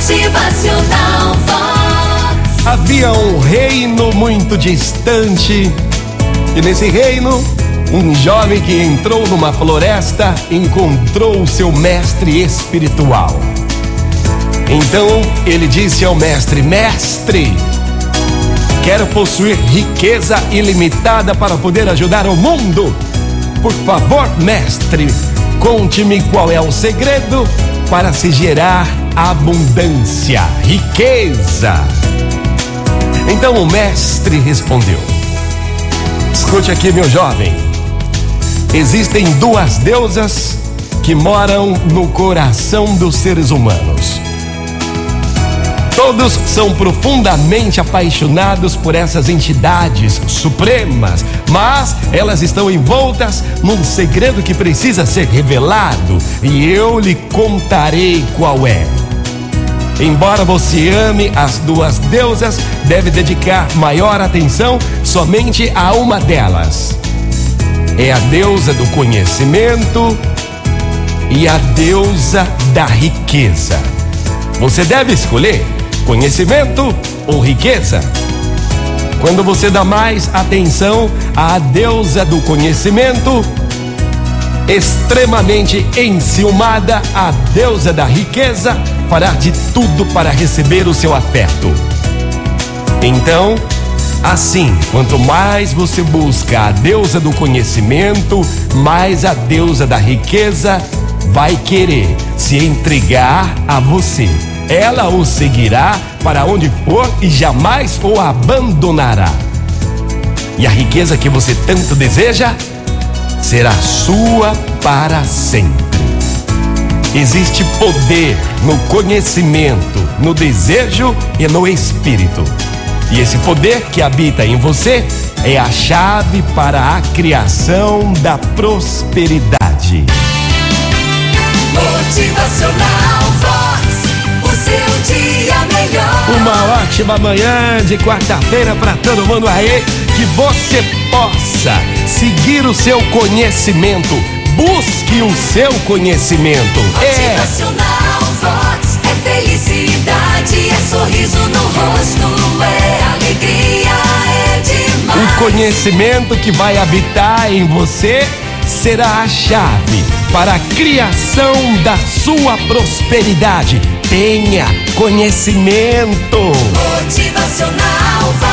Motivacional Vox. Havia um reino muito distante, e nesse reino, um jovem que entrou numa floresta encontrou seu mestre espiritual. Então ele disse ao mestre: Mestre, quero possuir riqueza ilimitada para poder ajudar o mundo. Por favor, mestre, conte-me qual é o segredo para se gerar abundância, riqueza. Então o mestre respondeu: Escute aqui, meu jovem. Existem duas deusas que moram no coração dos seres humanos. Todos são profundamente apaixonados por essas entidades supremas, mas elas estão envoltas num segredo que precisa ser revelado e eu lhe contarei qual é. Embora você ame as duas deusas, deve dedicar maior atenção somente a uma delas. É a deusa do conhecimento e a deusa da riqueza. Você deve escolher conhecimento ou riqueza. Quando você dá mais atenção à deusa do conhecimento, extremamente enciumada, a deusa da riqueza fará de tudo para receber o seu afeto. Então, assim, quanto mais você busca a deusa do conhecimento, mais a deusa da riqueza vai querer se entregar a você. Ela o seguirá para onde for e jamais o abandonará. E a riqueza que você tanto deseja será sua para sempre. Existe poder no conhecimento, no desejo e no espírito. E esse poder que habita em você é a chave para a criação da prosperidade. Motivacional Vox. O seu dia melhor. Uma ótima manhã de quarta-feira para todo mundo aí. Que você possa seguir o seu conhecimento. Busque o seu conhecimento. É Motivacional Vox. É felicidade, é sorriso no rosto, é alegria, é demais. o conhecimento que vai habitar em você será a chave para a criação da sua prosperidade. Tenha conhecimento. Motivacional Vox.